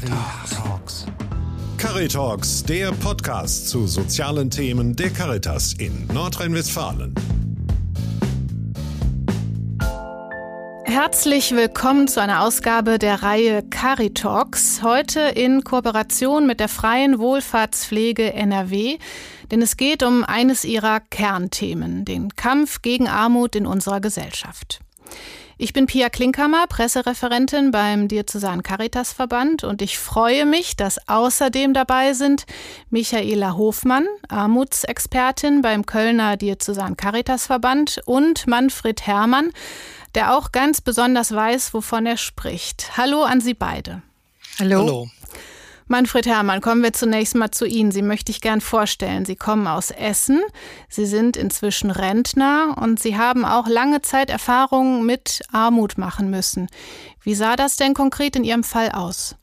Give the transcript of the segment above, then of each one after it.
Caritalks. Caritalks, der Podcast zu sozialen Themen der Caritas in Nordrhein-Westfalen. Herzlich willkommen zu einer Ausgabe der Reihe Caritalks. Heute in Kooperation mit der Freien Wohlfahrtspflege NRW. Denn es geht um eines ihrer Kernthemen, den Kampf gegen Armut in unserer Gesellschaft. Ich bin Pia Klinkhammer, Pressereferentin beim Diözesan Caritas Verband und ich freue mich, dass außerdem dabei sind Michaela Hofmann, Armutsexpertin beim Kölner Diözesan Caritas Verband und Manfred Herrmann, der auch ganz besonders weiß, wovon er spricht. Hallo an Sie beide. Hallo. Hallo. Manfred Herrmann, kommen wir zunächst mal zu Ihnen. Sie möchte ich gern vorstellen. Sie kommen aus Essen. Sie sind inzwischen Rentner und Sie haben auch lange Zeit Erfahrungen mit Armut machen müssen. Wie sah das denn konkret in Ihrem Fall aus?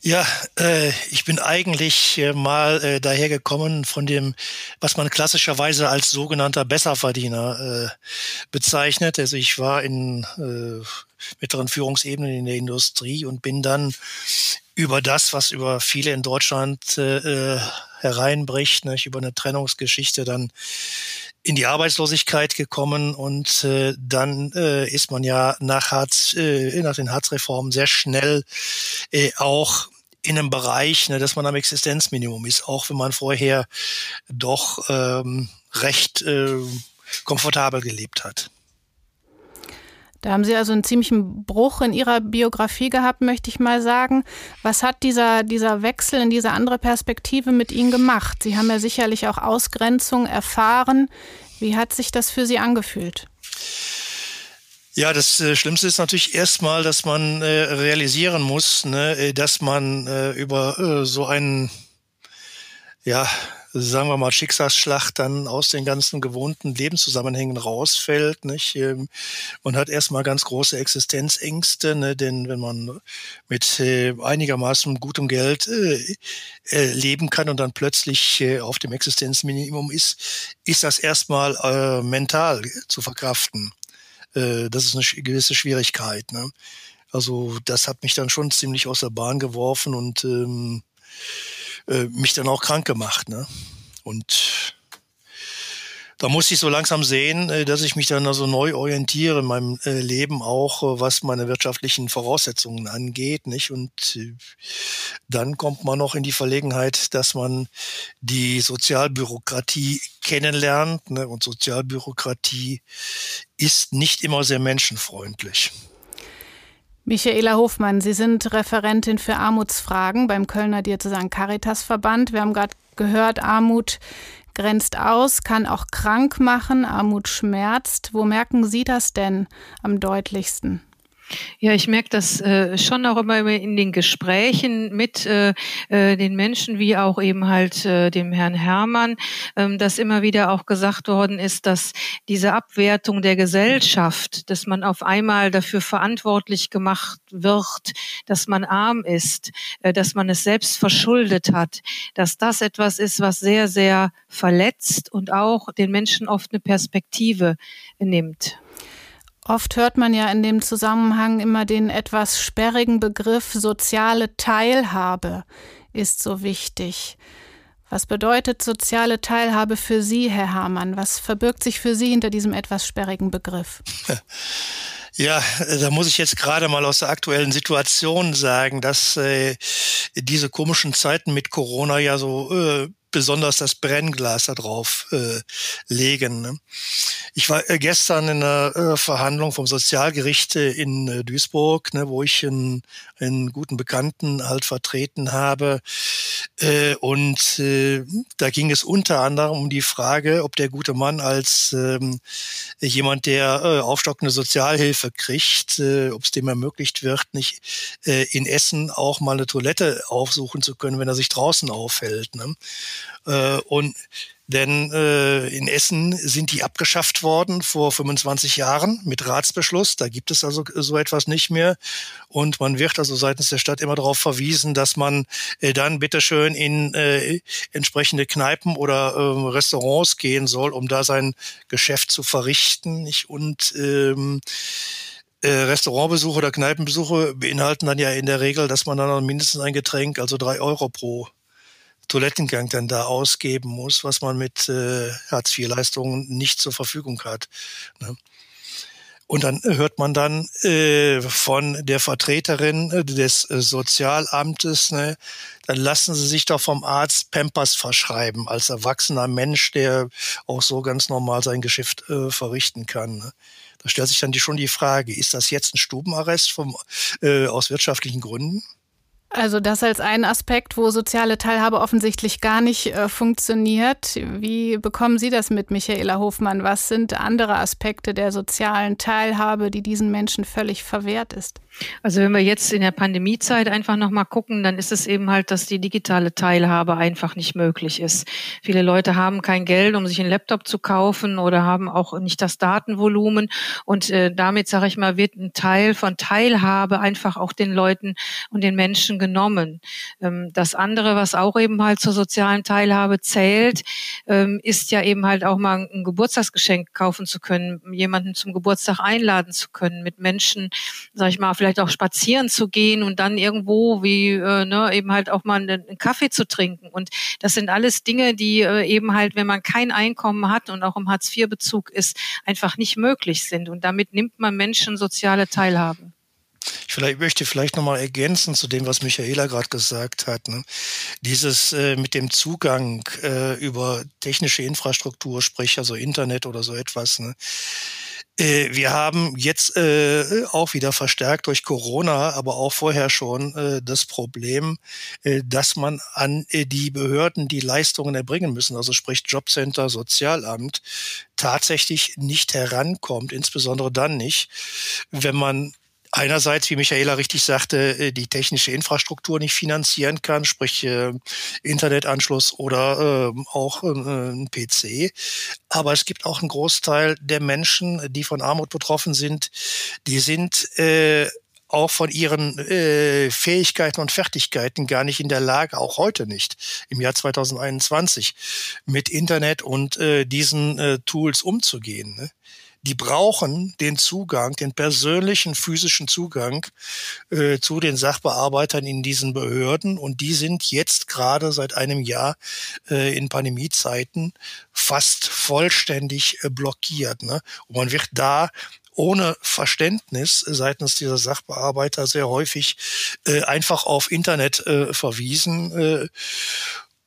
Ja, äh, ich bin eigentlich äh, mal äh, dahergekommen von dem, was man klassischerweise als sogenannter Besserverdiener äh, bezeichnet. Also ich war in äh, mittleren Führungsebenen in der Industrie und bin dann über das, was über viele in Deutschland äh, äh, hereinbricht, nicht, über eine Trennungsgeschichte dann in die Arbeitslosigkeit gekommen und äh, dann äh, ist man ja nach Hartz, äh, nach den Hartz-Reformen sehr schnell äh, auch in einem Bereich, ne, dass man am Existenzminimum ist, auch wenn man vorher doch ähm, recht äh, komfortabel gelebt hat. Da haben Sie also einen ziemlichen Bruch in Ihrer Biografie gehabt, möchte ich mal sagen. Was hat dieser, dieser Wechsel in diese andere Perspektive mit Ihnen gemacht? Sie haben ja sicherlich auch Ausgrenzung erfahren. Wie hat sich das für Sie angefühlt? Ja, das äh, Schlimmste ist natürlich erstmal, dass man äh, realisieren muss, ne, äh, dass man über so einen ja, sagen wir mal, Schicksalsschlacht dann aus den ganzen gewohnten Lebenszusammenhängen rausfällt. Nicht? Ähm, man hat erstmal ganz große Existenzängste, ne? denn wenn man mit äh, einigermaßen gutem Geld äh, äh, leben kann und dann plötzlich auf dem Existenzminimum ist, ist das erstmal mental zu verkraften. Das ist eine gewisse Schwierigkeit. Ne? Also das hat mich dann schon ziemlich aus der Bahn geworfen und ähm, äh, mich dann auch krank gemacht. Ne? Und da muss ich so langsam sehen, äh, dass ich mich dann also neu orientiere in meinem äh, Leben auch, was meine wirtschaftlichen Voraussetzungen angeht, nicht? Und dann kommt man noch in die Verlegenheit, dass man die Sozialbürokratie kennenlernt, ne? Und Sozialbürokratie ist nicht immer sehr menschenfreundlich. Michaela Hofmann, Sie sind Referentin für Armutsfragen beim Kölner Diözesan Caritas Verband. Wir haben gerade gehört, Armut grenzt aus, kann auch krank machen, Armut schmerzt. Wo merken Sie das denn am deutlichsten? Ja, ich merke das äh, schon auch immer in den Gesprächen mit äh, äh, den Menschen, wie auch eben halt äh, dem Herrn Herrmann, ähm, dass immer wieder auch gesagt worden ist, dass diese Abwertung der Gesellschaft, dass man auf einmal dafür verantwortlich gemacht wird, dass man arm ist, äh, dass man es selbst verschuldet hat, dass das etwas ist, was sehr, sehr verletzt und auch den Menschen oft eine Perspektive nimmt. Oft hört man ja in dem Zusammenhang immer den etwas sperrigen Begriff soziale Teilhabe ist so wichtig. Was bedeutet soziale Teilhabe für Sie, Herr Hamann? Was verbirgt sich für Sie hinter diesem etwas sperrigen Begriff? Ja, da muss ich jetzt gerade mal aus der aktuellen Situation sagen, dass äh, diese komischen Zeiten mit Corona ja so äh, besonders das Brennglas da drauf äh, legen. Ne? Ich war äh, gestern in einer äh, Verhandlung vom Sozialgericht äh, in äh, Duisburg, ne, wo ich einen, einen guten Bekannten halt vertreten habe. Äh, und äh, da ging es unter anderem um die Frage, ob der gute Mann als ähm, jemand, der äh, aufstockende Sozialhilfe kriegt, äh, ob es dem ermöglicht wird, nicht äh, in Essen auch mal eine Toilette aufsuchen zu können, wenn er sich draußen aufhält. Ne? Äh, und denn äh, in Essen sind die abgeschafft worden vor 25 Jahren mit Ratsbeschluss. Da gibt es also so etwas nicht mehr. Und man wird also seitens der Stadt immer darauf verwiesen, dass man äh, dann bitteschön in äh, entsprechende Kneipen oder äh, Restaurants gehen soll, um da sein Geschäft zu verrichten. Nicht? Und ähm, äh, Restaurantbesuche oder Kneipenbesuche beinhalten dann ja in der Regel, dass man dann mindestens ein Getränk, also drei Euro pro Toilettengang dann da ausgeben muss, was man mit äh, Hartz-IV-Leistungen nicht zur Verfügung hat. Ne? Und dann hört man dann äh, von der Vertreterin äh, des äh, Sozialamtes, ne, dann lassen Sie sich doch vom Arzt Pampers verschreiben als erwachsener Mensch, der auch so ganz normal sein Geschäft äh, verrichten kann. Ne. Da stellt sich dann die, schon die Frage, ist das jetzt ein Stubenarrest vom, äh, aus wirtschaftlichen Gründen? Also das als ein Aspekt, wo soziale Teilhabe offensichtlich gar nicht äh, funktioniert. Wie bekommen Sie das mit, Michaela Hofmann? Was sind andere Aspekte der sozialen Teilhabe, die diesen Menschen völlig verwehrt ist? Also wenn wir jetzt in der Pandemiezeit einfach nochmal gucken, dann ist es eben halt, dass die digitale Teilhabe einfach nicht möglich ist. Viele Leute haben kein Geld, um sich einen Laptop zu kaufen oder haben auch nicht das Datenvolumen. Und äh, damit, sage ich mal, wird ein Teil von Teilhabe einfach auch den Leuten und den Menschen genommen. Ähm, das andere, was auch eben halt zur sozialen Teilhabe zählt, ähm, ist ja eben halt auch mal ein Geburtstagsgeschenk kaufen zu können, jemanden zum Geburtstag einladen zu können, mit Menschen, sag ich mal, vielleicht auch spazieren zu gehen und dann irgendwo wie äh, ne, eben halt auch mal einen, Kaffee zu trinken. Und das sind alles Dinge, die äh, eben halt, wenn man kein Einkommen hat und auch im Hartz-IV-Bezug ist, einfach nicht möglich sind. Und damit nimmt man Menschen soziale Teilhabe. Ich vielleicht, möchte vielleicht nochmal ergänzen zu dem, was Michaela gerade gesagt hat. Ne? Dieses äh, mit dem Zugang äh, über technische Infrastruktur, sprich also Internet oder so etwas. Ne? Äh, wir haben jetzt äh, auch wieder verstärkt durch Corona, aber auch vorher schon äh, das Problem, äh, dass man an äh, die Behörden, die Leistungen erbringen müssen, also sprich Jobcenter, Sozialamt, tatsächlich nicht herankommt, insbesondere dann nicht, wenn man einerseits, wie Michaela richtig sagte, äh, die technische Infrastruktur nicht finanzieren kann, sprich äh, Internetanschluss oder äh, auch äh, ein PC. Aber es gibt auch einen Großteil der Menschen, die von Armut betroffen sind, die sind auch von ihren äh, Fähigkeiten und Fertigkeiten gar nicht in der Lage, auch heute nicht, im Jahr 2021, mit Internet und diesen Tools umzugehen. Ne? Die brauchen den Zugang, den persönlichen physischen Zugang äh, zu den Sachbearbeitern in diesen Behörden. Und die sind jetzt gerade seit einem Jahr äh, in Pandemiezeiten fast vollständig äh, blockiert. Ne? Und man wird da ohne Verständnis seitens dieser Sachbearbeiter sehr häufig äh, einfach auf Internet äh, verwiesen äh,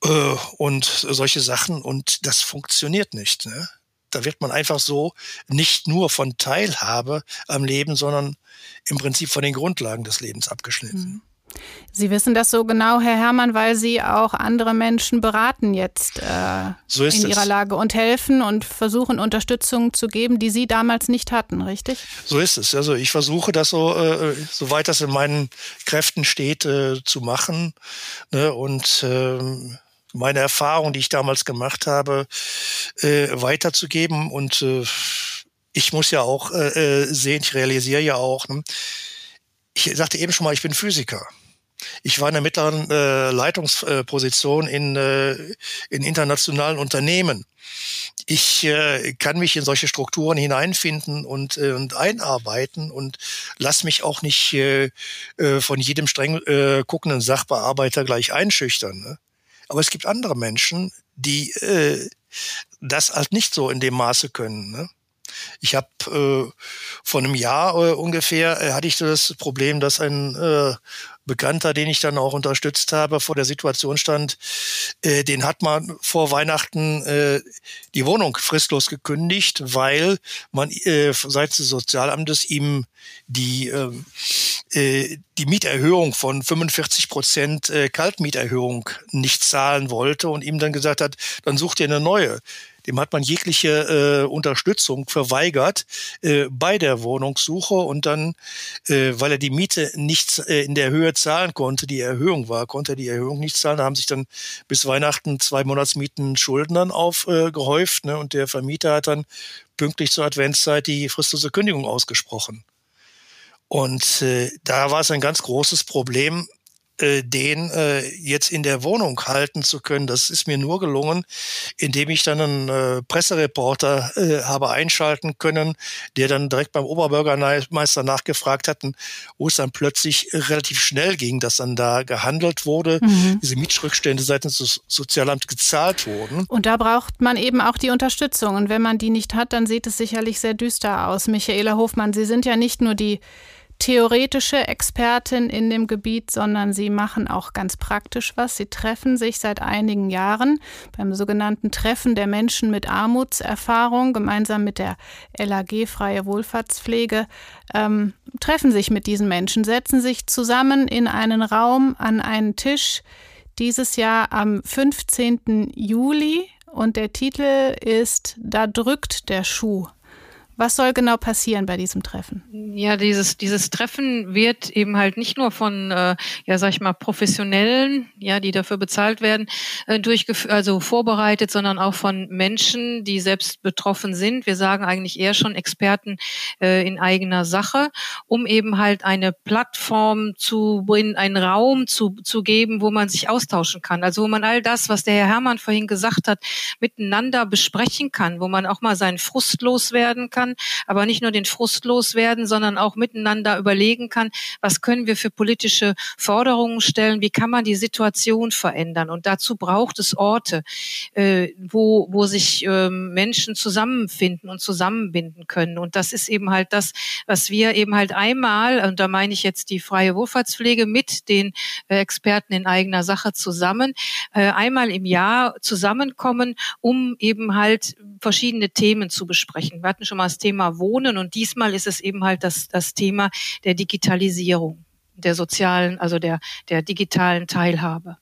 äh, und solche Sachen. Und das funktioniert nicht. Ne? Da wird man einfach so nicht nur von Teilhabe am Leben, sondern im Prinzip von den Grundlagen des Lebens abgeschnitten. Mhm. Sie wissen das so genau, Herr Herrmann, weil Sie auch andere Menschen beraten jetzt äh, so in es. ihrer Lage und helfen und versuchen Unterstützung zu geben, die Sie damals nicht hatten, richtig? So ist es. Also ich versuche das so, äh, soweit das in meinen Kräften steht, äh, zu machen. Ne? Und ähm, meine Erfahrung, die ich damals gemacht habe, äh, weiterzugeben. Und äh, ich muss ja auch äh, äh, sehen, ich realisiere ja auch, ne? ich sagte eben schon mal, ich bin Physiker. Ich war in der mittleren äh, Leitungsposition in, äh, in internationalen Unternehmen. Ich äh, kann mich in solche Strukturen hineinfinden und, äh, und einarbeiten und lass mich auch nicht äh, äh, von jedem streng äh, guckenden Sachbearbeiter gleich einschüchtern. Ne? Aber es gibt andere Menschen, die äh, das halt nicht so in dem Maße können. Ne? Ich habe äh, vor einem Jahr äh, ungefähr äh, hatte ich das Problem, dass ein äh, Bekannter, den ich dann auch unterstützt habe, vor der Situation stand, äh, den hat man vor Weihnachten äh, die Wohnung fristlos gekündigt, weil man äh, seitens des Sozialamtes ihm die, ähm, äh, die Mieterhöhung von 45 Prozent äh, Kaltmieterhöhung nicht zahlen wollte und ihm dann gesagt hat, dann sucht ihr eine neue dem hat man jegliche äh, Unterstützung verweigert äh, bei der Wohnungssuche und dann, äh, weil er die Miete nicht äh, in der Höhe zahlen konnte, die Erhöhung war, konnte er die Erhöhung nicht zahlen. Da haben sich dann bis Weihnachten zwei Monatsmieten Schulden dann aufgehäuft äh, ne? und der Vermieter hat dann pünktlich zur Adventszeit die fristlose Kündigung ausgesprochen. Und äh, da war es ein ganz großes Problem, äh, den äh, jetzt in der Wohnung halten zu können. Das ist mir nur gelungen, indem ich dann einen äh, Pressereporter äh, habe einschalten können, der dann direkt beim Oberbürgermeister nachgefragt hat, wo es dann plötzlich relativ schnell ging, dass dann da gehandelt wurde, mhm. diese Mietschrückstände seitens des Sozialamts gezahlt wurden. Und da braucht man eben auch die Unterstützung. Und wenn man die nicht hat, dann sieht es sicherlich sehr düster aus. Michaela Hofmann, Sie sind ja nicht nur die theoretische Expertin in dem Gebiet, sondern sie machen auch ganz praktisch was. Sie treffen sich seit einigen Jahren beim sogenannten Treffen der Menschen mit Armutserfahrung gemeinsam mit der LAG Freie Wohlfahrtspflege, ähm, treffen sich mit diesen Menschen, setzen sich zusammen in einen Raum an einen Tisch. Dieses Jahr am 15. Juli und der Titel ist Da drückt der Schuh. Was soll genau passieren bei diesem Treffen? Ja, dieses, dieses Treffen wird eben halt nicht nur von, äh, ja, sag ich mal, Professionellen, ja, die dafür bezahlt werden, äh, durchgeführt, also vorbereitet, sondern auch von Menschen, die selbst betroffen sind. Wir sagen eigentlich eher schon Experten äh, in eigener Sache, um eben halt eine Plattform zu bringen, einen Raum zu, zu geben, wo man sich austauschen kann. Also wo man all das, was der Herr Herrmann vorhin gesagt hat, miteinander besprechen kann, wo man auch mal seinen Frust loswerden kann kann, aber nicht nur den Frust loswerden, sondern auch miteinander überlegen kann, was können wir für politische Forderungen stellen, wie kann man die Situation verändern. Und dazu braucht es Orte, äh, wo, wo sich äh, Menschen zusammenfinden und zusammenbinden können. Und das ist eben halt das, was wir eben halt einmal, und da meine ich jetzt die freie Wohlfahrtspflege mit den äh, Experten in eigener Sache zusammen, äh, einmal im Jahr zusammenkommen, um eben halt verschiedene Themen zu besprechen. Wir hatten schon mal das Thema Wohnen und diesmal ist es eben halt das, das Thema der Digitalisierung, der sozialen, also der, der digitalen Teilhabe.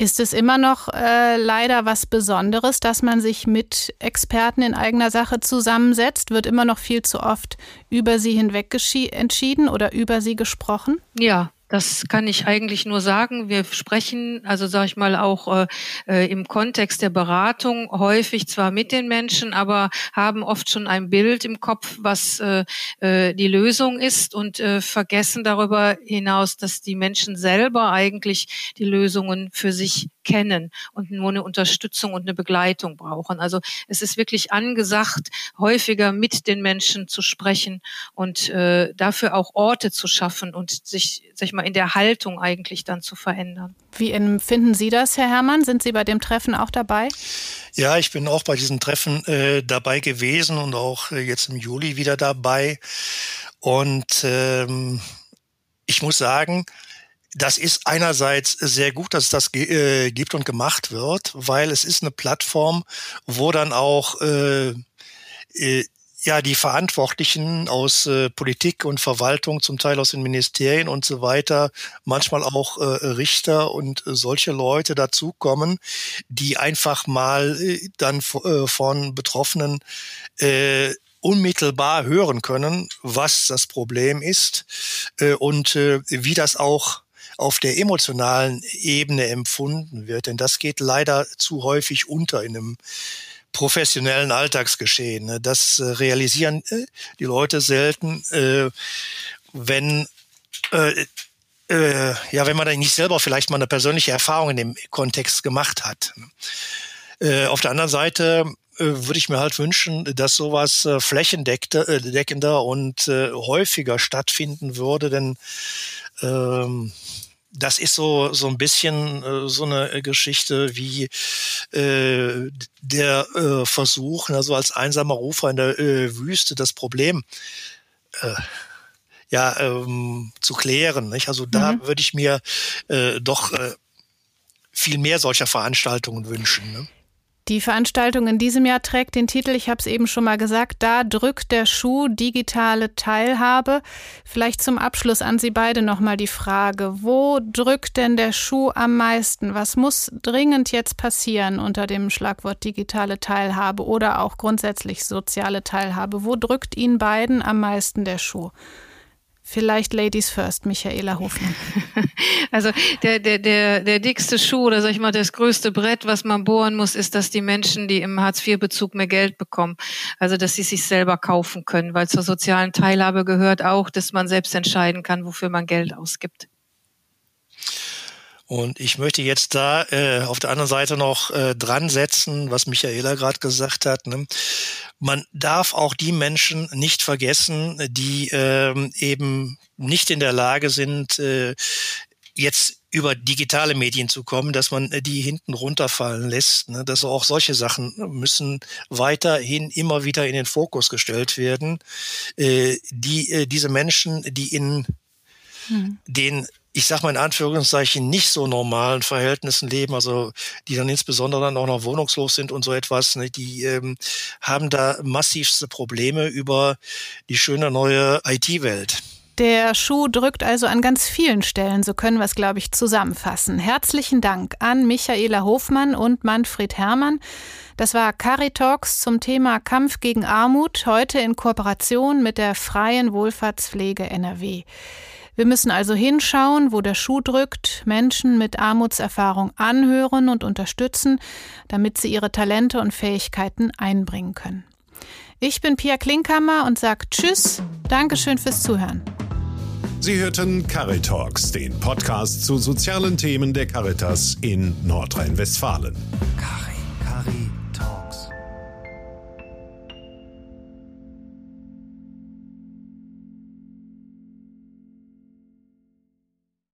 Ist es immer noch äh, leider was Besonderes, dass man sich mit Experten in eigener Sache zusammensetzt? Wird immer noch viel zu oft über sie hinweg entschieden oder über sie gesprochen? Ja, das kann ich eigentlich nur sagen. Wir sprechen, also sage ich mal, auch äh, äh, im Kontext der Beratung häufig zwar mit den Menschen, aber haben oft schon ein Bild im Kopf, was äh, äh, die Lösung ist und äh, vergessen darüber hinaus, dass die Menschen selber eigentlich die Lösungen für sich kennen und nur eine Unterstützung und eine Begleitung brauchen. Also es ist wirklich angesagt, häufiger mit den Menschen zu sprechen und äh, dafür auch Orte zu schaffen und sich, sag ich mal, in der Haltung eigentlich dann zu verändern. Wie empfinden Sie das, Herr Herrmann? Sind Sie bei dem Treffen auch dabei? Ja, ich bin auch bei diesem Treffen äh, dabei gewesen und auch äh, jetzt im Juli wieder dabei. Und ähm, ich muss sagen, das ist einerseits sehr gut, dass es das äh, gibt und gemacht wird, weil es ist eine Plattform, wo dann auch äh, äh, ja die Verantwortlichen aus äh, Politik und Verwaltung, zum Teil aus den Ministerien und so weiter, manchmal auch äh, Richter und äh, solche Leute dazukommen, die einfach mal äh, dann äh, von Betroffenen äh, unmittelbar hören können, was das Problem ist äh, und äh, wie das auch auf der emotionalen Ebene empfunden wird. Denn das geht leider zu häufig unter in einem professionellen Alltagsgeschehen. Ne? Das äh, realisieren äh, die Leute selten, äh, wenn ja, wenn man da nicht selber vielleicht mal eine persönliche Erfahrung in dem Kontext gemacht hat. auf der anderen Seite würde ich mir halt wünschen, dass sowas flächendeckender und häufiger stattfinden würde, denn ähm, das ist so so ein bisschen äh, so eine Geschichte wie äh, der äh, Versuch, also als einsamer Rufer in der äh, Wüste das Problem äh, ja ähm, zu klären. Nicht? Also da mhm. würde ich mir äh, doch äh, viel mehr solcher Veranstaltungen wünschen. Ne? Die Veranstaltung in diesem Jahr trägt den Titel, ich habe es eben schon mal gesagt, da drückt der Schuh digitale Teilhabe. Vielleicht zum Abschluss an Sie beide nochmal die Frage, wo drückt denn der Schuh am meisten? Was muss dringend jetzt passieren unter dem Schlagwort digitale Teilhabe oder auch grundsätzlich soziale Teilhabe? Wo drückt Ihnen beiden am meisten der Schuh? Vielleicht Ladies First, Michaela Hofmann. Also der, der, der, der dickste Schuh oder sag ich mal, das größte Brett, was man bohren muss, ist, dass die Menschen, die im Hartz-IV-Bezug mehr Geld bekommen, also dass sie sich selber kaufen können, weil zur sozialen Teilhabe gehört auch, dass man selbst entscheiden kann, wofür man Geld ausgibt. Und ich möchte jetzt da äh, auf der anderen Seite noch äh, dran setzen, was Michaela gerade gesagt hat. Ne? Man darf auch die Menschen nicht vergessen, die ähm, eben nicht in der Lage sind, äh, jetzt über digitale Medien zu kommen, dass man äh, die hinten runterfallen lässt. Ne? Dass auch solche Sachen müssen weiterhin immer wieder in den Fokus gestellt werden. Äh, die, äh, diese Menschen, die in hm. den ich sag mal in Anführungszeichen, nicht so normalen Verhältnissen leben, also die dann insbesondere dann auch noch wohnungslos sind und so etwas, ne, die ähm, haben da massivste Probleme über die schöne neue IT-Welt. Der Schuh drückt also an ganz vielen Stellen, so können wir es, glaube ich, zusammenfassen. Herzlichen Dank an Michaela Hofmann und Manfred Herrmann. Das war Caritalks zum Thema Kampf gegen Armut, heute in Kooperation mit der Freien Wohlfahrtspflege NRW. Wir müssen also hinschauen, wo der Schuh drückt, Menschen mit Armutserfahrung anhören und unterstützen, damit sie ihre Talente und Fähigkeiten einbringen können. Ich bin Pia Klinkhammer und sage Tschüss, Dankeschön fürs Zuhören. Sie hörten Caritalks, den Podcast zu sozialen Themen der Caritas in Nordrhein-Westfalen.